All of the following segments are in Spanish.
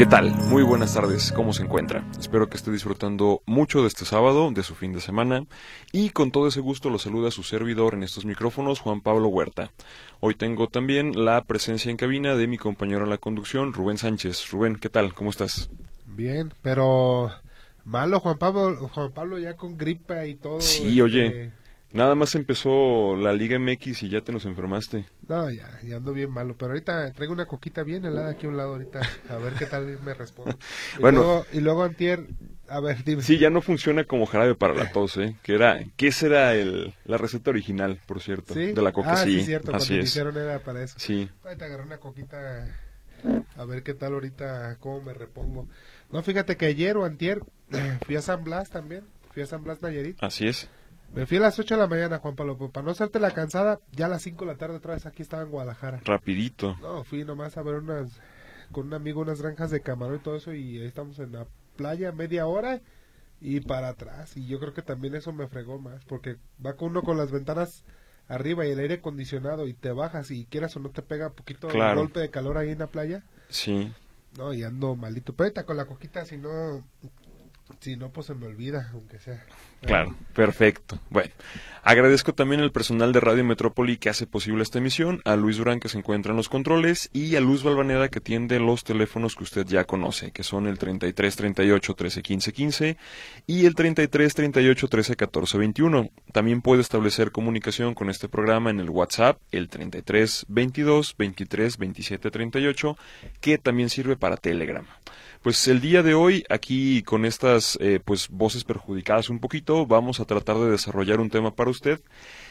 ¿Qué tal? Muy buenas tardes, ¿cómo se encuentra? Espero que esté disfrutando mucho de este sábado, de su fin de semana, y con todo ese gusto lo saluda su servidor en estos micrófonos, Juan Pablo Huerta. Hoy tengo también la presencia en cabina de mi compañero en la conducción, Rubén Sánchez. Rubén, ¿qué tal? ¿Cómo estás? Bien, pero malo Juan Pablo, Juan Pablo ya con gripa y todo. Sí, oye, este, Nada más empezó la Liga MX y ya te nos enfermaste. No, ya, ya ando bien malo. Pero ahorita traigo una coquita bien helada aquí a un lado ahorita. A ver qué tal me responde. Y bueno. Luego, y luego antier, a ver, dime. Sí, ya no funciona como jarabe para la tos, ¿eh? Que era, ¿qué será el, la receta original, por cierto? ¿Sí? De la coca, ah, sí. sí cierto, Así cuando es. hicieron era para eso. Sí. Ahorita agarré una coquita, a ver qué tal ahorita, cómo me repongo. No, fíjate que ayer o antier fui a San Blas también. Fui a San Blas Nayarit. Así es. Me fui a las 8 de la mañana, Juan Pablo, pues, para no hacerte la cansada, ya a las 5 de la tarde otra vez aquí estaba en Guadalajara. Rapidito. No, fui nomás a ver unas, con un amigo unas granjas de camarón y todo eso y ahí estamos en la playa media hora y para atrás. Y yo creo que también eso me fregó más, porque va con uno con las ventanas arriba y el aire acondicionado y te bajas y quieras o no te pega un poquito Claro. el golpe de calor ahí en la playa. Sí. No, y ando malito. Pero ahorita con la coquita, si no, si no, pues se me olvida, aunque sea. Claro, perfecto. Bueno, agradezco también al personal de Radio Metrópoli que hace posible esta emisión, a Luis Durán que se encuentra en los controles y a Luz Balvaneda que tiende los teléfonos que usted ya conoce, que son el 33 38 13 15 15 y el 33 38 13 14 21. También puede establecer comunicación con este programa en el WhatsApp, el 33 22 23 27 38, que también sirve para Telegram. Pues el día de hoy, aquí con estas eh, pues voces perjudicadas un poquito, vamos a tratar de desarrollar un tema para usted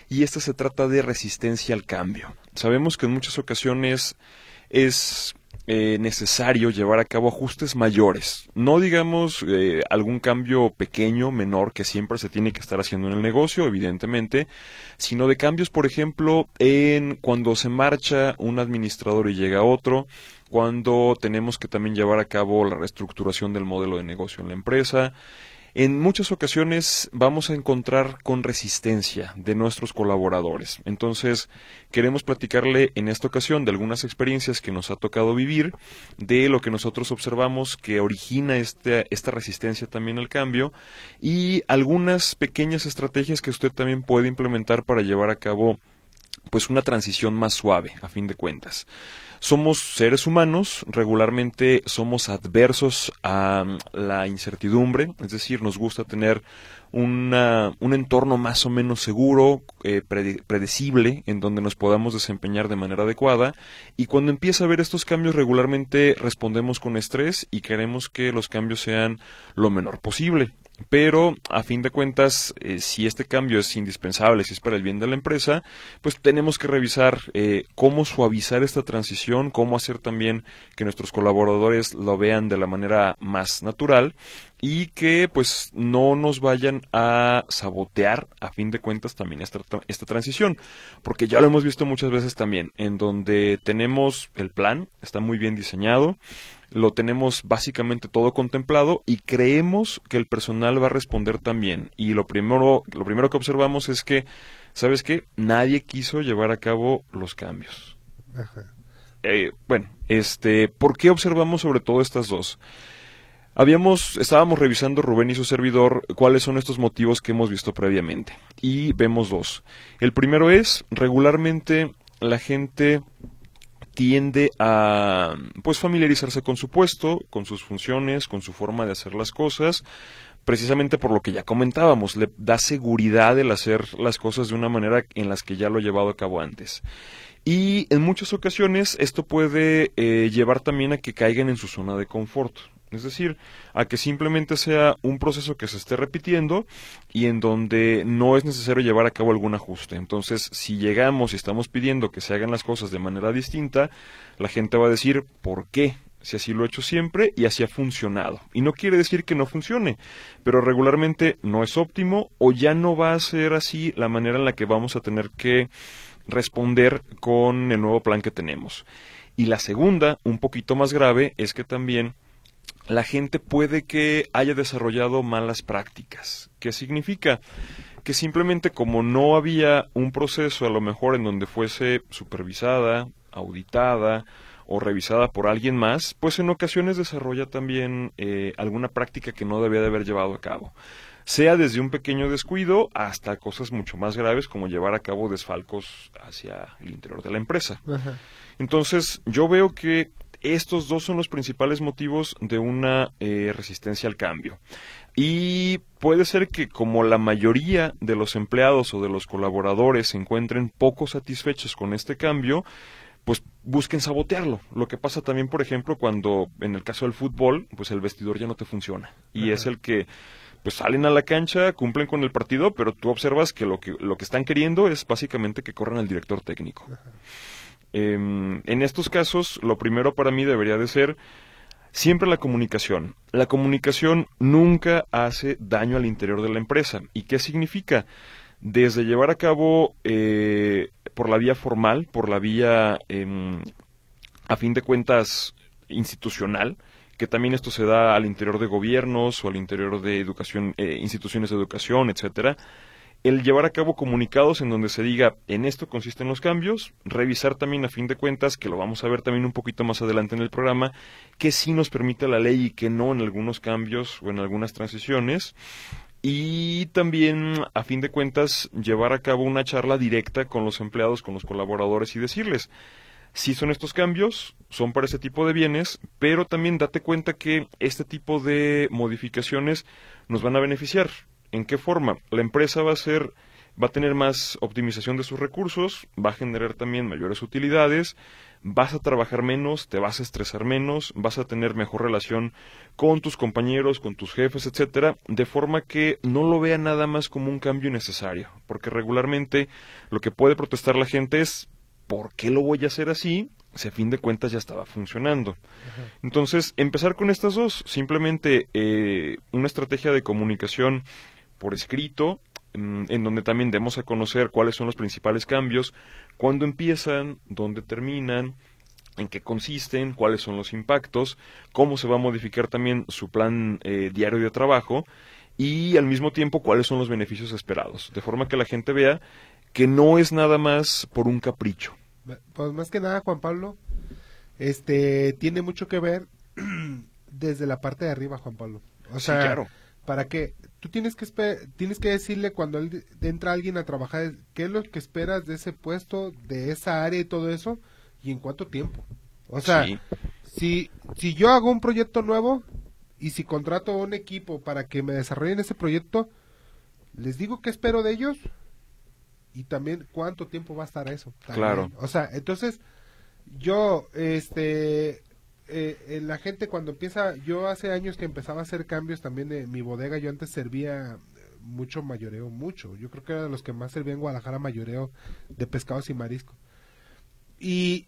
y este se trata de resistencia al cambio. Sabemos que en muchas ocasiones es eh, necesario llevar a cabo ajustes mayores, no digamos eh, algún cambio pequeño, menor, que siempre se tiene que estar haciendo en el negocio, evidentemente, sino de cambios, por ejemplo, en cuando se marcha un administrador y llega otro, cuando tenemos que también llevar a cabo la reestructuración del modelo de negocio en la empresa. En muchas ocasiones vamos a encontrar con resistencia de nuestros colaboradores. Entonces, queremos platicarle en esta ocasión de algunas experiencias que nos ha tocado vivir, de lo que nosotros observamos que origina este, esta resistencia también al cambio y algunas pequeñas estrategias que usted también puede implementar para llevar a cabo pues una transición más suave, a fin de cuentas. Somos seres humanos, regularmente somos adversos a la incertidumbre, es decir, nos gusta tener una, un entorno más o menos seguro, eh, prede, predecible, en donde nos podamos desempeñar de manera adecuada. Y cuando empieza a haber estos cambios, regularmente respondemos con estrés y queremos que los cambios sean lo menor posible. Pero, a fin de cuentas, eh, si este cambio es indispensable, si es para el bien de la empresa, pues tenemos que revisar eh, cómo suavizar esta transición, cómo hacer también que nuestros colaboradores lo vean de la manera más natural y que pues no nos vayan a sabotear a fin de cuentas también esta, esta transición. Porque ya lo hemos visto muchas veces también en donde tenemos el plan está muy bien diseñado lo tenemos básicamente todo contemplado y creemos que el personal va a responder también y lo primero lo primero que observamos es que sabes qué nadie quiso llevar a cabo los cambios Ajá. Eh, bueno este por qué observamos sobre todo estas dos Habíamos, estábamos revisando Rubén y su servidor cuáles son estos motivos que hemos visto previamente. Y vemos dos. El primero es, regularmente la gente tiende a pues familiarizarse con su puesto, con sus funciones, con su forma de hacer las cosas, precisamente por lo que ya comentábamos, le da seguridad el hacer las cosas de una manera en las que ya lo he llevado a cabo antes. Y en muchas ocasiones esto puede eh, llevar también a que caigan en su zona de confort. Es decir, a que simplemente sea un proceso que se esté repitiendo y en donde no es necesario llevar a cabo algún ajuste. Entonces, si llegamos y estamos pidiendo que se hagan las cosas de manera distinta, la gente va a decir, ¿por qué? si así lo he hecho siempre y así ha funcionado. Y no quiere decir que no funcione, pero regularmente no es óptimo o ya no va a ser así la manera en la que vamos a tener que responder con el nuevo plan que tenemos. Y la segunda, un poquito más grave, es que también la gente puede que haya desarrollado malas prácticas. ¿Qué significa? Que simplemente como no había un proceso a lo mejor en donde fuese supervisada, auditada, o revisada por alguien más, pues en ocasiones desarrolla también eh, alguna práctica que no debía de haber llevado a cabo. Sea desde un pequeño descuido hasta cosas mucho más graves como llevar a cabo desfalcos hacia el interior de la empresa. Entonces, yo veo que estos dos son los principales motivos de una eh, resistencia al cambio. Y puede ser que como la mayoría de los empleados o de los colaboradores se encuentren poco satisfechos con este cambio, pues busquen sabotearlo. Lo que pasa también, por ejemplo, cuando en el caso del fútbol, pues el vestidor ya no te funciona. Y es el que pues salen a la cancha, cumplen con el partido, pero tú observas que lo que, lo que están queriendo es básicamente que corran al director técnico. Em, en estos casos, lo primero para mí debería de ser siempre la comunicación. La comunicación nunca hace daño al interior de la empresa. ¿Y qué significa? Desde llevar a cabo eh, por la vía formal, por la vía, em, a fin de cuentas, institucional, que también esto se da al interior de gobiernos o al interior de educación, eh, instituciones de educación, etcétera. El llevar a cabo comunicados en donde se diga en esto consisten los cambios, revisar también a fin de cuentas, que lo vamos a ver también un poquito más adelante en el programa, que sí nos permite la ley y que no en algunos cambios o en algunas transiciones, y también, a fin de cuentas, llevar a cabo una charla directa con los empleados, con los colaboradores y decirles, si son estos cambios, son para ese tipo de bienes, pero también date cuenta que este tipo de modificaciones nos van a beneficiar. ¿En qué forma? La empresa va a ser va a tener más optimización de sus recursos, va a generar también mayores utilidades, vas a trabajar menos, te vas a estresar menos, vas a tener mejor relación con tus compañeros, con tus jefes, etcétera, de forma que no lo vea nada más como un cambio necesario, porque regularmente lo que puede protestar la gente es ¿por qué lo voy a hacer así? Si a fin de cuentas ya estaba funcionando. Entonces, empezar con estas dos, simplemente eh, una estrategia de comunicación por escrito, Mm, en donde también demos a conocer cuáles son los principales cambios, cuándo empiezan, dónde terminan, en qué consisten, cuáles son los impactos, cómo se va a modificar también su plan eh, diario de trabajo y al mismo tiempo cuáles son los beneficios esperados, de forma que la gente vea que no es nada más por un capricho. Pues más que nada, Juan Pablo, este tiene mucho que ver desde la parte de arriba, Juan Pablo. O sea, claro. para que tú tienes que tienes que decirle cuando entra alguien a trabajar qué es lo que esperas de ese puesto, de esa área y todo eso y en cuánto tiempo. O sea, si si yo hago un proyecto nuevo y si contrato a un equipo para que me desarrollen ese proyecto, les digo qué espero de ellos y también cuánto tiempo va a estar eso. Claro. O sea, entonces yo este eh, la gente cuando empieza, yo hace años que empezaba a hacer cambios también de mi bodega, yo antes servía mucho mayoreo, mucho. Yo creo que era de los que más servía en Guadalajara mayoreo de pescados y marisco. Y,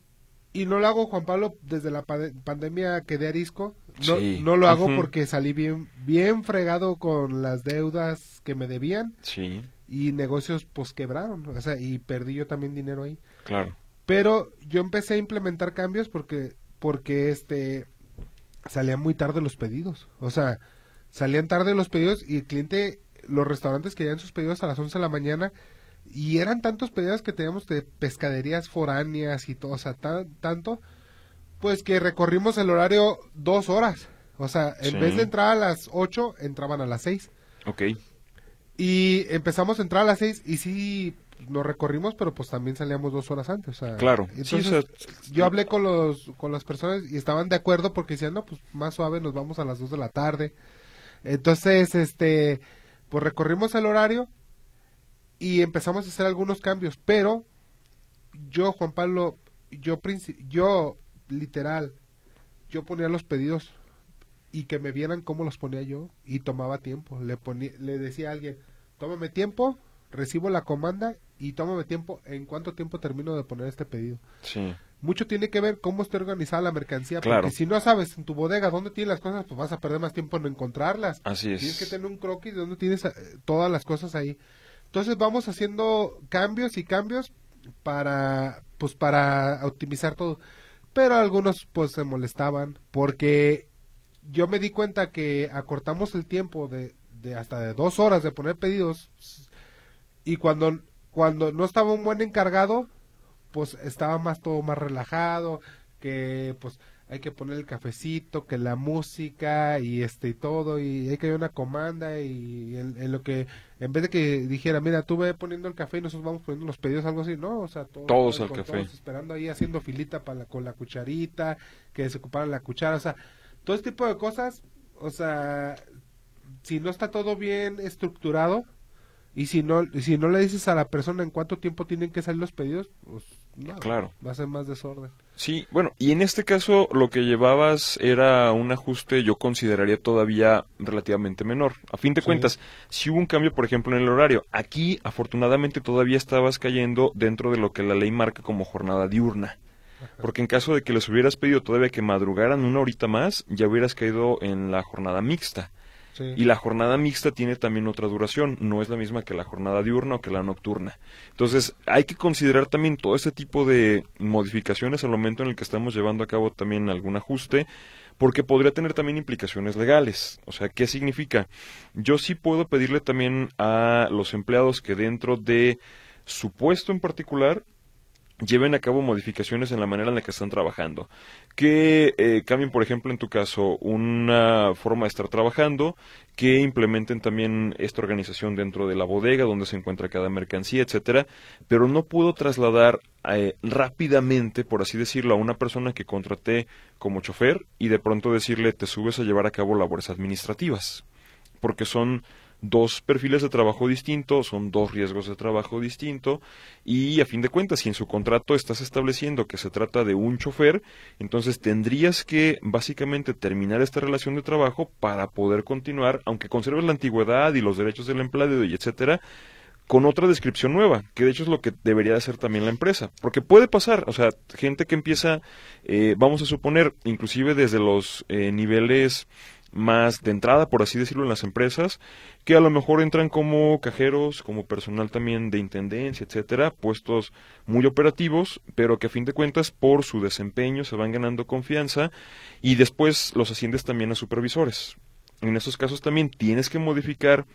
y no lo hago, Juan Pablo, desde la pandemia quedé arisco. No, no lo hago porque salí bien, bien fregado con las deudas que me debían. Sí. Y negocios pues quebraron, o sea, y perdí yo también dinero ahí. Claro. Pero yo empecé a implementar cambios porque porque este salían muy tarde los pedidos. O sea, salían tarde los pedidos y el cliente, los restaurantes querían sus pedidos a las 11 de la mañana y eran tantos pedidos que teníamos de pescaderías foráneas y todo, o sea, tanto, pues que recorrimos el horario dos horas. O sea, en vez de entrar a las 8, entraban a las 6. Ok. Y empezamos a entrar a las 6 y sí, lo recorrimos, pero pues también salíamos dos horas antes. claro. Entonces, yo hablé con, los, con las personas y estaban de acuerdo porque decían, no, pues más suave, nos vamos a las dos de la tarde. Entonces, este, pues recorrimos el horario y empezamos a hacer algunos cambios, pero yo, Juan Pablo, yo, yo literal, yo ponía los pedidos y que me vieran cómo los ponía yo y tomaba tiempo. Le, ponía, le decía a alguien, tómame tiempo, recibo la comanda y tómame tiempo, ¿en cuánto tiempo termino de poner este pedido? Sí. mucho tiene que ver cómo está organizada la mercancía. Claro. Porque si no sabes en tu bodega dónde tienes las cosas, pues vas a perder más tiempo en encontrarlas. Así es. Tienes que tener un croquis de dónde tienes eh, todas las cosas ahí. Entonces vamos haciendo cambios y cambios para, pues para optimizar todo. Pero algunos pues se molestaban porque yo me di cuenta que acortamos el tiempo de, de hasta de dos horas de poner pedidos y cuando cuando no estaba un buen encargado pues estaba más todo más relajado que pues hay que poner el cafecito que la música y este y todo y hay que dar una comanda y en, en lo que en vez de que dijera mira tú ve poniendo el café y nosotros vamos poniendo los pedidos algo así no o sea todo- Todos todo- al café. todos esperando ahí haciendo filita para la- con la cucharita que se ocupara la cuchara o sea todo este tipo de cosas o sea si no está todo bien estructurado y si no si no le dices a la persona en cuánto tiempo tienen que salir los pedidos pues no, Claro. va a ser más desorden Sí, bueno, y en este caso lo que llevabas era un ajuste, yo consideraría todavía relativamente menor. A fin de Sí. cuentas, si hubo un cambio, por ejemplo, en el horario, aquí afortunadamente todavía estabas cayendo dentro de lo que la ley marca como jornada diurna. Porque en caso de que les hubieras pedido todavía que madrugaran una horita más, ya hubieras caído en la jornada mixta. Y la jornada mixta tiene también otra duración, no es la misma que la jornada diurna o que la nocturna. Entonces, hay que considerar también todo este tipo de modificaciones al momento en el que estamos llevando a cabo también algún ajuste, porque podría tener también implicaciones legales. O sea, ¿qué significa? Yo sí puedo pedirle también a los empleados que dentro de su puesto en particular lleven a cabo modificaciones en la manera en la que están trabajando. Que eh, cambien, por ejemplo, en tu caso, una forma de estar trabajando, que implementen también esta organización dentro de la bodega donde se encuentra cada mercancía, etcétera, pero no puedo trasladar eh, rápidamente, por así decirlo, a una persona que contraté como chofer y de pronto decirle te subes a llevar a cabo labores administrativas, porque son dos perfiles de trabajo distintos, son dos riesgos de trabajo distinto y a fin de cuentas si en su contrato estás estableciendo que se trata de un chofer, entonces tendrías que básicamente terminar esta relación de trabajo para poder continuar, aunque conserves la antigüedad y los derechos del empleado y etcétera, con otra descripción nueva, que de hecho es lo que debería de hacer también la empresa, porque puede pasar, o sea, gente que empieza, eh, vamos a suponer, inclusive desde los eh, niveles más de entrada, por así decirlo, en las empresas, que a lo mejor entran como cajeros, como personal también de intendencia, etcétera, puestos muy operativos, pero que a fin de cuentas por su desempeño se van ganando confianza y después los asciendes también a supervisores. En esos casos también tienes que modificar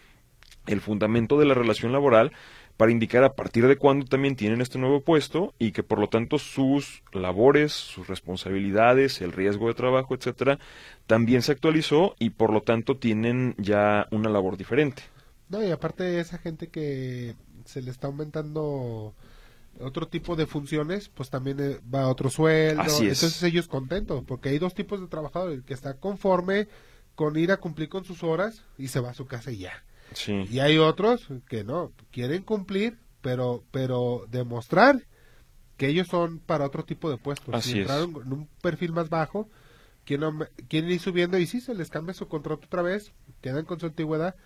el fundamento de la relación laboral para indicar a partir de cuándo también tienen este nuevo puesto y que por lo tanto sus labores, sus responsabilidades, el riesgo de trabajo, etcétera, también se actualizó y por lo tanto tienen ya una labor diferente. No, y aparte esa gente que se le está aumentando otro tipo de funciones, pues también eh, va a otro sueldo. Así es. Entonces ellos contentos, porque hay dos tipos de trabajadores, el que está conforme con ir a cumplir con sus horas y se va a su casa y ya. Sí, Y hay otros que no, quieren cumplir, pero pero demostrar que ellos son para otro tipo de puestos. Así si es. entraron en un perfil más bajo, quieren, quieren ir subiendo y sí, se les cambia su contrato otra vez, quedan con su antigüedad,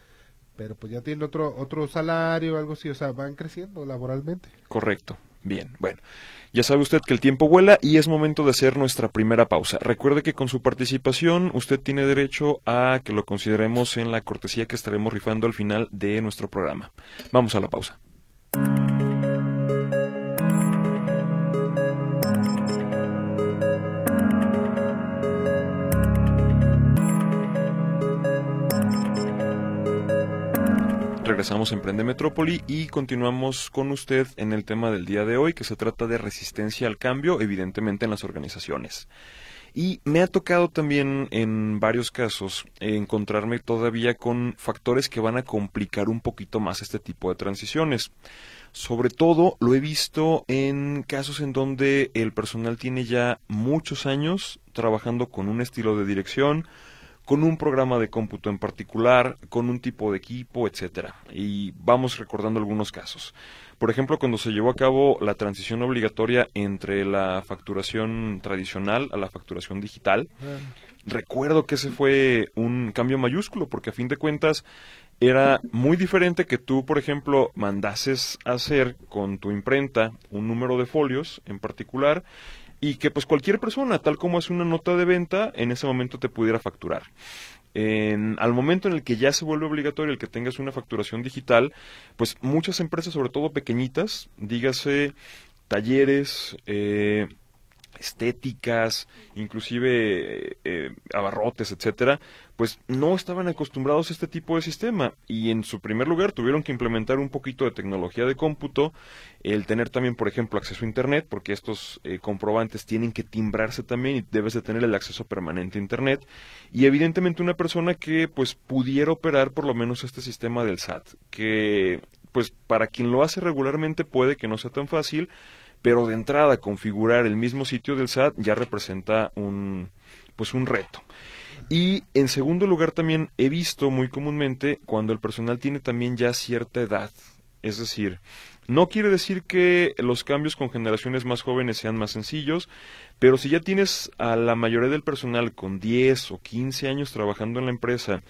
pero pues ya tienen otro otro salario algo así, o sea, van creciendo laboralmente. correcto. Bien, bueno. Ya sabe usted que el tiempo vuela y es momento de hacer nuestra primera pausa. Recuerde que con su participación usted tiene derecho a que lo consideremos en la cortesía que estaremos rifando al final de nuestro programa. Vamos a la pausa. Regresamos a Emprende Metrópoli y continuamos con usted en el tema del día de hoy, que se trata de resistencia al cambio, evidentemente en las organizaciones. Y me ha tocado también en varios casos encontrarme todavía con factores que van a complicar un poquito más este tipo de transiciones. Sobre todo lo he visto en casos en donde el personal tiene ya muchos años trabajando con un estilo de dirección, con un programa de cómputo en particular, con un tipo de equipo, etcétera. Y vamos recordando algunos casos. Por ejemplo, cuando se llevó a cabo la transición obligatoria entre la facturación tradicional a la facturación digital, recuerdo que ese fue un cambio mayúsculo, porque a fin de cuentas era muy diferente que tú, por ejemplo, mandases a hacer con tu imprenta un número de folios en particular y que pues cualquier persona, tal como hace una nota de venta, en ese momento te pudiera facturar. En, al momento en el que ya se vuelve obligatorio el que tengas una facturación digital, pues muchas empresas, sobre todo pequeñitas, dígase talleres, eh, estéticas, inclusive eh, abarrotes, etcétera, pues no estaban acostumbrados a este tipo de sistema. Y en su primer lugar tuvieron que implementar un poquito de tecnología de cómputo, el tener también, por ejemplo, acceso a internet, porque estos eh, comprobantes tienen que timbrarse también y debes de tener el acceso permanente a internet. Y evidentemente una persona que pues pudiera operar por lo menos este sistema del SAT, que pues para quien lo hace regularmente puede que no sea tan fácil, pero de entrada configurar el mismo sitio del SAT ya representa un pues un reto. Y en segundo lugar también he visto muy comúnmente cuando el personal tiene también ya cierta edad, es decir, no quiere decir que los cambios con generaciones más jóvenes sean más sencillos, pero si ya tienes a la mayoría del personal con 10 o 15 años trabajando en la empresa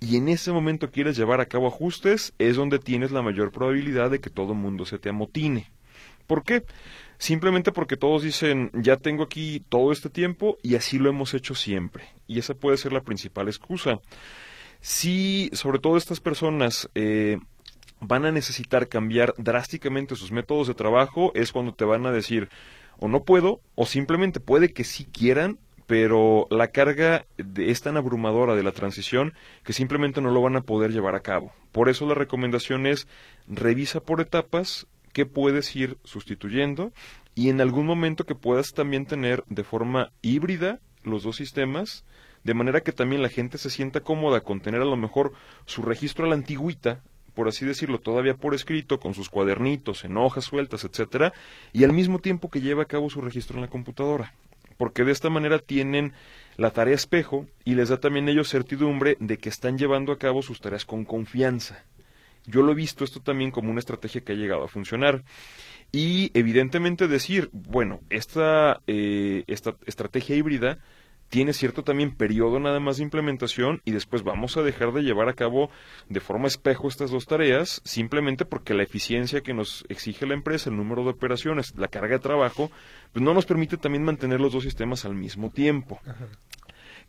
y en ese momento quieres llevar a cabo ajustes, es donde tienes la mayor probabilidad de que todo el mundo se te amotine. ¿Por qué? Simplemente porque todos dicen, ya tengo aquí todo este tiempo y así lo hemos hecho siempre. Y esa puede ser la principal excusa. Si, sobre todo estas personas, eh, van a necesitar cambiar drásticamente sus métodos de trabajo, es cuando te van a decir, o no puedo, o simplemente puede que sí quieran, pero la carga es tan abrumadora de la transición que simplemente no lo van a poder llevar a cabo. Por eso la recomendación es revisa por etapas qué puedes ir sustituyendo y en algún momento que puedas también tener de forma híbrida los dos sistemas, de manera que también la gente se sienta cómoda con tener a lo mejor su registro a la antigüita, por así decirlo, todavía por escrito, con sus cuadernitos, en hojas sueltas, etcétera, y al mismo tiempo que lleva a cabo su registro en la computadora. Porque de esta manera tienen la tarea espejo y les da también ellos certidumbre de que están llevando a cabo sus tareas con confianza. Yo lo he visto esto también como una estrategia que ha llegado a funcionar. Y evidentemente decir, bueno, esta, eh, esta estrategia híbrida tiene cierto también periodo nada más de implementación y después vamos a dejar de llevar a cabo de forma espejo estas dos tareas simplemente porque la eficiencia que nos exige la empresa, el número de operaciones, la carga de trabajo, pues no nos permite también mantener los dos sistemas al mismo tiempo.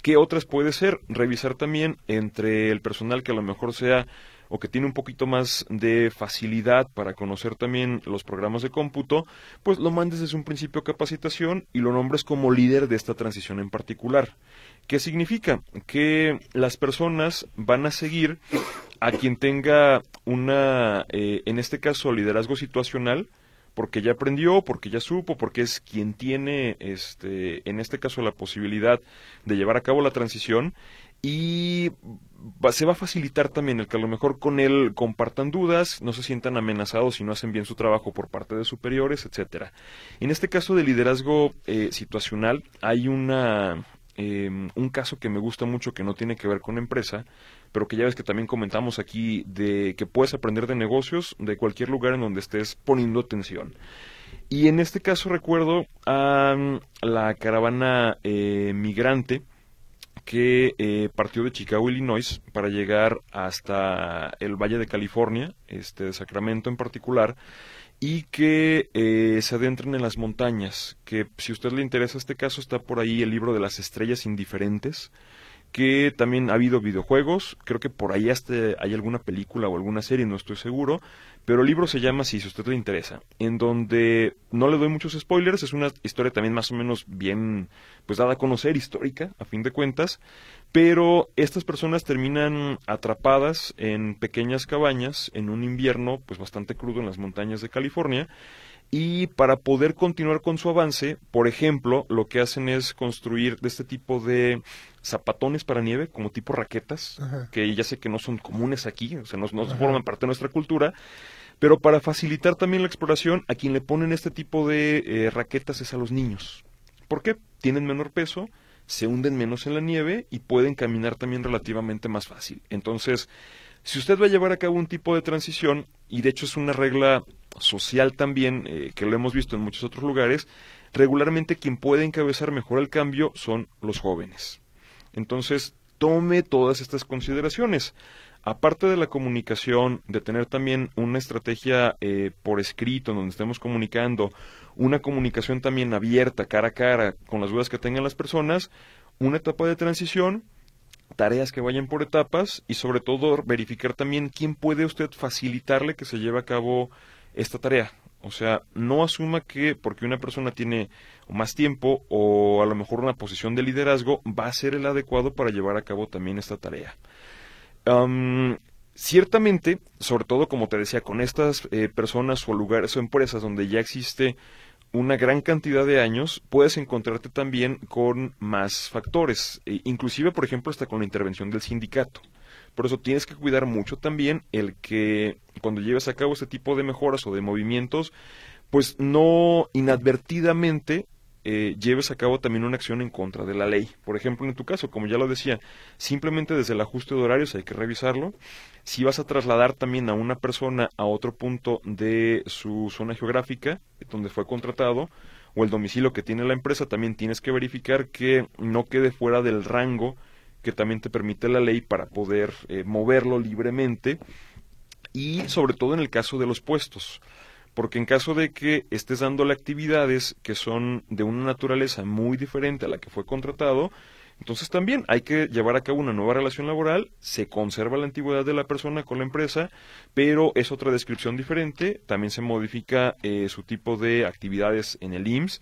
¿Qué otras puede ser? Revisar también entre el personal que a lo mejor sea o que tiene un poquito más de facilidad para conocer también los programas de cómputo, pues lo mandes desde un principio a capacitación y lo nombres como líder de esta transición en particular. ¿Qué significa? Que las personas van a seguir a quien tenga una, eh, en este caso, liderazgo situacional, porque ya aprendió, porque ya supo, porque es quien tiene, este, en este caso, la posibilidad de llevar a cabo la transición y se va a facilitar también el que a lo mejor con él compartan dudas, no se sientan amenazados si no hacen bien su trabajo por parte de superiores, etcétera. En este caso de liderazgo eh, situacional hay una em, un caso que me gusta mucho que no tiene que ver con empresa, pero que ya ves que también comentamos aquí de que puedes aprender de negocios de cualquier lugar en donde estés poniendo atención. Y en este caso recuerdo a la caravana eh, migrante que eh, partió de Chicago, Illinois, para llegar hasta el Valle de California, este de Sacramento en particular, y que eh, se adentren en las montañas. Que si a usted le interesa este caso, está por ahí el libro de las estrellas indiferentes, que también ha habido videojuegos, creo que por ahí hay alguna película o alguna serie, no estoy seguro, pero el libro se llama si a usted le interesa, en donde no le doy muchos spoilers, es una historia también más o menos bien, pues dada a conocer, histórica, a fin de cuentas, pero estas personas terminan atrapadas en pequeñas cabañas en un invierno, pues bastante crudo en las montañas de California, y para poder continuar con su avance, por ejemplo, lo que hacen es construir de este tipo de zapatones para nieve, como tipo raquetas, que ya sé que no son comunes aquí, o sea, no, forman parte de nuestra cultura, pero para facilitar también la exploración, a quien le ponen este tipo de eh, raquetas es a los niños. ¿Por qué? Tienen menor peso, se hunden menos en la nieve y pueden caminar también relativamente más fácil. Entonces, si usted va a llevar a cabo un tipo de transición, y de hecho es una regla social también, eh, que lo hemos visto en muchos otros lugares, regularmente quien puede encabezar mejor el cambio son los jóvenes. Entonces, tome todas estas consideraciones. Aparte de la comunicación, de tener también una estrategia eh, por escrito en donde estemos comunicando, una comunicación también abierta, cara a cara, con las dudas que tengan las personas, una etapa de transición, tareas que vayan por etapas y sobre todo verificar también quién puede usted facilitarle que se lleve a cabo esta tarea. O sea, no asuma que porque una persona tiene más tiempo o a lo mejor una posición de liderazgo va a ser el adecuado para llevar a cabo también esta tarea. ciertamente, sobre todo como te decía, con estas eh, personas o lugares o empresas donde ya existe una gran cantidad de años, puedes encontrarte también con más factores, e inclusive, por ejemplo, hasta con la intervención del sindicato. Por eso tienes que cuidar mucho también el que cuando lleves a cabo este tipo de mejoras o de movimientos, pues no inadvertidamente eh, lleves a cabo también una acción en contra de la ley. Por ejemplo, en tu caso, como ya lo decía, simplemente desde el ajuste de horarios hay que revisarlo. Si vas a trasladar también a una persona a otro punto de su zona geográfica, donde fue contratado, o el domicilio que tiene la empresa, también tienes que verificar que no quede fuera del rango que también te permite la ley para poder eh, moverlo libremente y sobre todo en el caso de los puestos porque en caso de que estés dándole actividades que son de una naturaleza muy diferente a la que fue contratado, entonces también hay que llevar a cabo una nueva relación laboral, se conserva la antigüedad de la persona con la empresa, pero es otra descripción diferente, también se modifica eh, su tipo de actividades en el IMSS,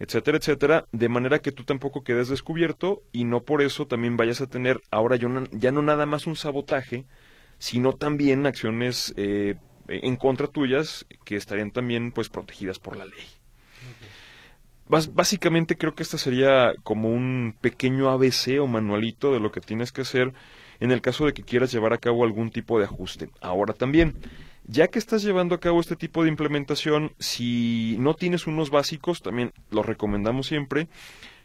etcétera, etcétera, de manera que tú tampoco quedes descubierto y no por eso también vayas a tener ahora ya no nada más un sabotaje, sino también acciones eh, en contra tuyas que estarían también pues protegidas por la ley. básicamente creo que este sería como un pequeño ABC o manualito de lo que tienes que hacer en el caso de que quieras llevar a cabo algún tipo de ajuste. Ahora también, ya que estás llevando a cabo este tipo de implementación, si no tienes unos básicos, también los recomendamos siempre,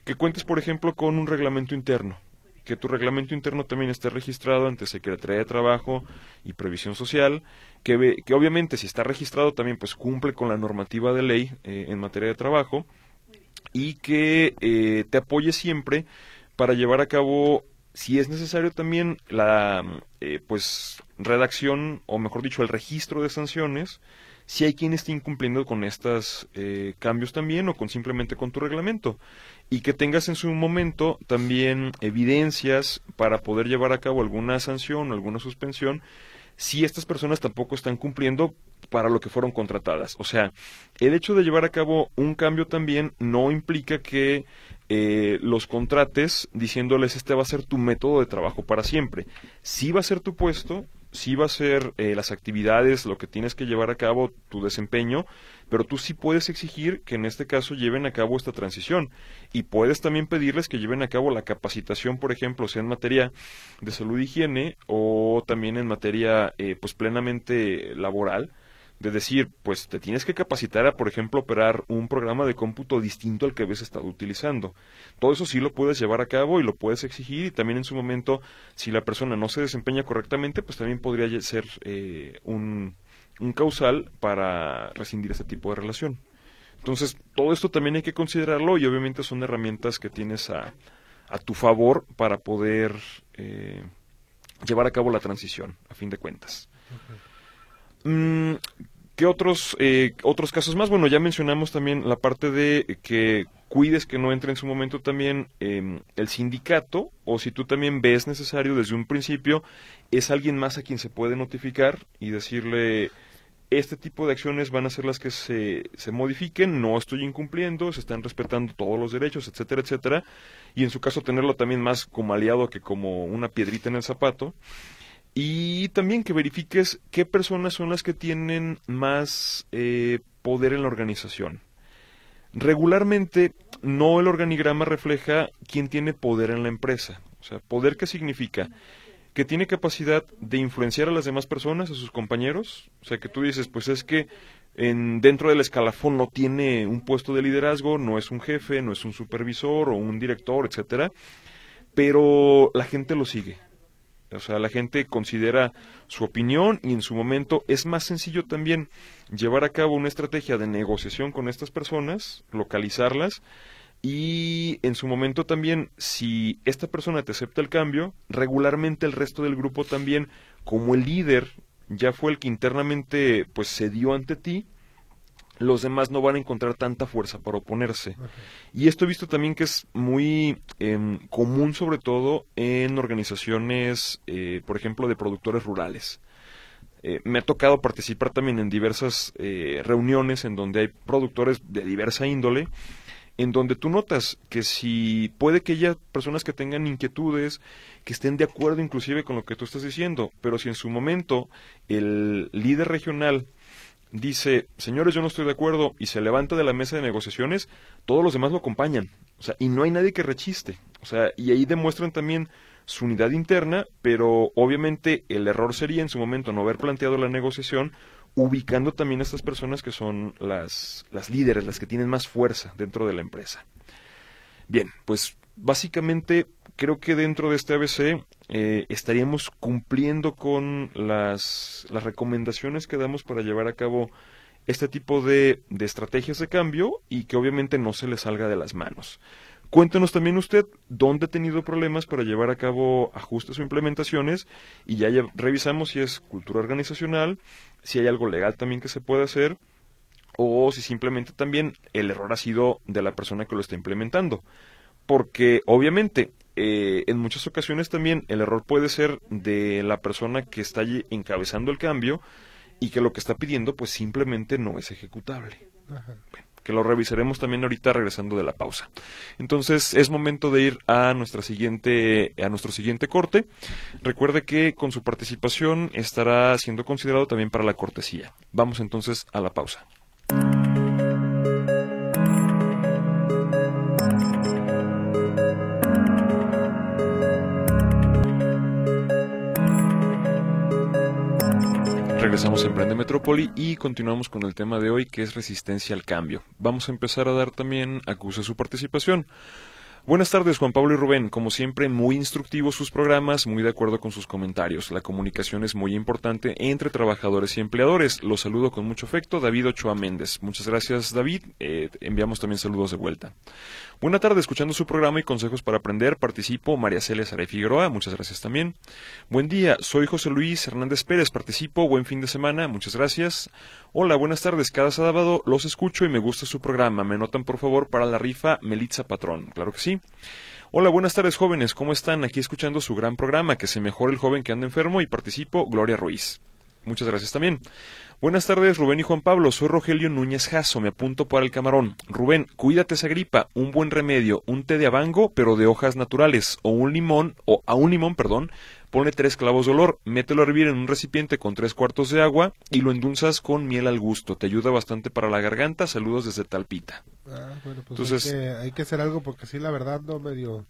que cuentes, por ejemplo, con un reglamento interno, que tu reglamento interno también esté registrado ante Secretaría de Trabajo y Previsión Social, que, que obviamente si está registrado también pues cumple con la normativa de ley eh, en materia de trabajo y que eh, te apoye siempre para llevar a cabo si es necesario también la eh, pues redacción o mejor dicho el registro de sanciones si hay quien esté incumpliendo con estos eh, cambios también o con simplemente con tu reglamento y que tengas en su momento también evidencias para poder llevar a cabo alguna sanción o alguna suspensión si estas personas tampoco están cumpliendo para lo que fueron contratadas. O sea, el hecho de llevar a cabo un cambio también no implica que eh, los contrates diciéndoles este va a ser tu método de trabajo para siempre. Sí va a ser tu puesto, sí va a ser eh, las actividades, lo que tienes que llevar a cabo, tu desempeño, pero tú sí puedes exigir que en este caso lleven a cabo esta transición. Y puedes también pedirles que lleven a cabo la capacitación, por ejemplo, sea en materia de salud higiene o también en materia eh, pues plenamente laboral, de decir, pues te tienes que capacitar a, por ejemplo, operar un programa de cómputo distinto al que habías estado utilizando. Todo eso sí lo puedes llevar a cabo y lo puedes exigir y también en su momento, si la persona no se desempeña correctamente, pues también podría ser eh, un, causal para rescindir ese tipo de relación. Entonces, todo esto también hay que considerarlo y obviamente son herramientas que tienes a, a tu favor para poder eh, llevar a cabo la transición, a fin de cuentas. Mm, ¿Qué otros, eh, otros casos más? Bueno, ya mencionamos también la parte de que cuides que no entre en su momento también em, el sindicato o si tú también ves necesario desde un principio, es alguien más a quien se puede notificar y decirle este tipo de acciones van a ser las que se, se modifiquen, no estoy incumpliendo, se están respetando todos los derechos, etcétera, etcétera, y en su caso tenerlo también más como aliado que como una piedrita en el zapato. Y también que verifiques qué personas son las que tienen más eh, poder en la organización. Regularmente no el organigrama refleja quién tiene poder en la empresa. O sea, poder qué significa? Que tiene capacidad de influenciar a las demás personas, a sus compañeros. O sea, que tú dices, pues es que en, dentro del escalafón no tiene un puesto de liderazgo, no es un jefe, no es un supervisor o un director, etcétera, pero la gente lo sigue. O sea, la gente considera su opinión y en su momento es más sencillo también llevar a cabo una estrategia de negociación con estas personas, localizarlas Y en su momento también, si esta persona te acepta el cambio, regularmente el resto del grupo también, como el líder ya fue el que internamente pues se ante ti, los demás no van a encontrar tanta fuerza para oponerse. Y esto he visto también que es muy em, común, sobre todo en organizaciones, eh, por ejemplo, de productores rurales. Eh, me ha tocado participar también en diversas eh, reuniones en donde hay productores de diversa índole, en donde tú notas que si puede que haya personas que tengan inquietudes, que estén de acuerdo inclusive con lo que tú estás diciendo, pero si en su momento el líder regional dice, señores, yo no estoy de acuerdo, y se levanta de la mesa de negociaciones, todos los demás lo acompañan. O sea, y no hay nadie que rechiste. O sea, y ahí demuestran también su unidad interna, pero obviamente el error sería en su momento no haber planteado la negociación, ubicando también a estas personas que son las, las líderes, las que tienen más fuerza dentro de la empresa. Bien, pues básicamente creo que dentro de este ABC eh, estaríamos cumpliendo con las, recomendaciones que damos para llevar a cabo este tipo de, de estrategias de cambio y que obviamente no se le salga de las manos. Cuéntenos también usted dónde ha tenido problemas para llevar a cabo ajustes o implementaciones y ya, revisamos si es cultura organizacional, si hay algo legal también que se puede hacer o si simplemente también el error ha sido de la persona que lo está implementando. Porque obviamente eh, en muchas ocasiones también el error puede ser de la persona que está allí encabezando el cambio y que lo que está pidiendo pues simplemente no es ejecutable que lo revisaremos también ahorita regresando de la pausa. Entonces es momento de ir a nuestra siguiente a nuestro siguiente corte. Recuerde que con su participación estará siendo considerado también para la cortesía. Vamos entonces a la pausa. Regresamos en Prende Metrópoli y continuamos con el tema de hoy que es resistencia al cambio. Vamos a empezar a dar también acuse su participación. Buenas tardes, Juan Pablo y Rubén. Como siempre, muy instructivos sus programas, muy de acuerdo con sus comentarios. La comunicación es muy importante entre trabajadores y empleadores. Los saludo con mucho afecto, David Ochoa Méndez. Muchas gracias, David. Eh, enviamos también saludos de vuelta. Buena tarde, escuchando su programa y consejos para aprender, participo María Celia Saray Figueroa, muchas gracias también. Buen día, soy José Luis Hernández Pérez, participo, buen fin de semana, muchas gracias. Hola, buenas tardes, cada sábado los escucho y me gusta su programa, me notan por favor para la rifa Melitza Patrón, claro que sí. Hola, buenas tardes jóvenes, ¿cómo están? Aquí escuchando su gran programa, que se mejore el joven que anda enfermo y participo, Gloria Ruiz. Muchas gracias también. Buenas tardes, Rubén y Juan Pablo. Soy Rogelio Núñez Jasso. Me apunto para el camarón. Rubén, cuídate esa gripa. Un buen remedio. Un té de abango, pero de hojas naturales. O un limón, o a un limón, perdón. Pone tres clavos de olor. Mételo a hervir en un recipiente con tres cuartos de agua y lo endulzas con miel al gusto. Te ayuda bastante para la garganta. Saludos desde Talpita. Ah, bueno, pues Entonces, hay, que, hay que hacer algo porque sí, la verdad, no medio.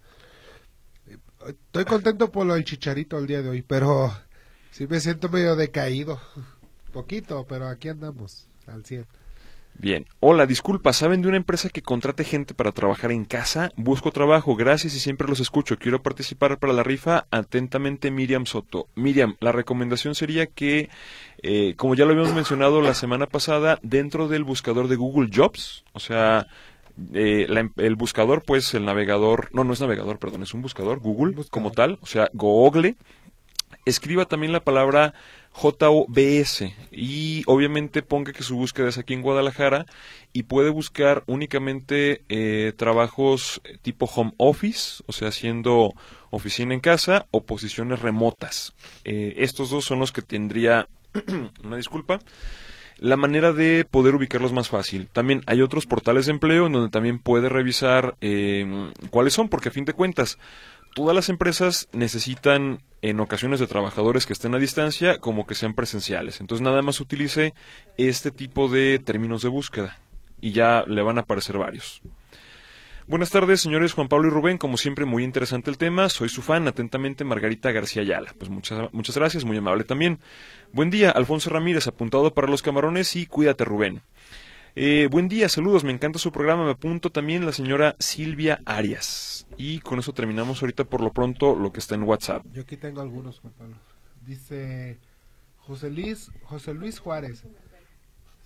Estoy contento por lo del chicharito el día de hoy, pero sí me siento medio decaído. Poquito, pero aquí andamos, al 100. Bien. Hola, disculpa, ¿saben de una empresa que contrate gente para trabajar en casa? Busco trabajo, gracias y siempre los escucho. Quiero participar para la rifa. Atentamente, Miriam Soto. Miriam, la recomendación sería que, eh, como ya lo habíamos mencionado la semana pasada, dentro del buscador de Google Jobs, o sea, eh, el buscador, pues el navegador, no, no es navegador, perdón, es un buscador, Google como tal, o sea, Google, escriba también la palabra JOBS y obviamente ponga que su búsqueda es aquí en Guadalajara y puede buscar únicamente eh, trabajos tipo home office, o sea, haciendo oficina en casa o posiciones remotas. Eh, estos dos son los que tendría, una disculpa, la manera de poder ubicarlos más fácil. También hay otros portales de empleo en donde también puede revisar eh, cuáles son, porque a fin de cuentas, todas las empresas necesitan en ocasiones de trabajadores que estén a distancia como que sean presenciales. Entonces nada más utilice este tipo de términos de búsqueda y ya le van a aparecer varios. Buenas tardes, señores Juan Pablo y Rubén. Como siempre, muy interesante el tema. Soy su fan, atentamente Margarita García Ayala. Pues muchas, muchas gracias, muy amable también. Buen día, Alfonso Ramírez, apuntado para los camarones y cuídate, Rubén. Eh, buen día, saludos, me encanta su programa. Me apunto también la señora Silvia Arias. Y con eso terminamos ahorita por lo pronto lo que está en WhatsApp. Yo aquí tengo algunos, Juan Pablo. Dice José Luis, José Luis Juárez.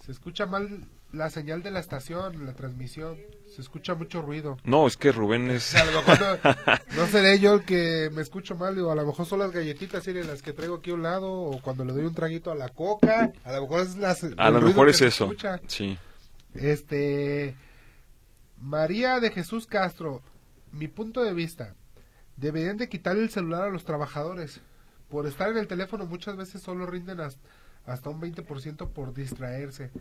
Se escucha mal la señal de la estación, la transmisión. Se escucha mucho ruido. No, es que Rubén es... A lo mejor no, no seré yo el que me escucho mal, digo, a lo mejor son las galletitas ¿sí? las que traigo aquí a un lado, o cuando le doy un traguito a la coca, a lo mejor es las, A lo mejor es eso. Sí. Este. María de Jesús Castro, mi punto de vista, deberían de quitar el celular a los trabajadores. Por estar en el teléfono muchas veces solo rinden has- hasta un 20% por distraerse.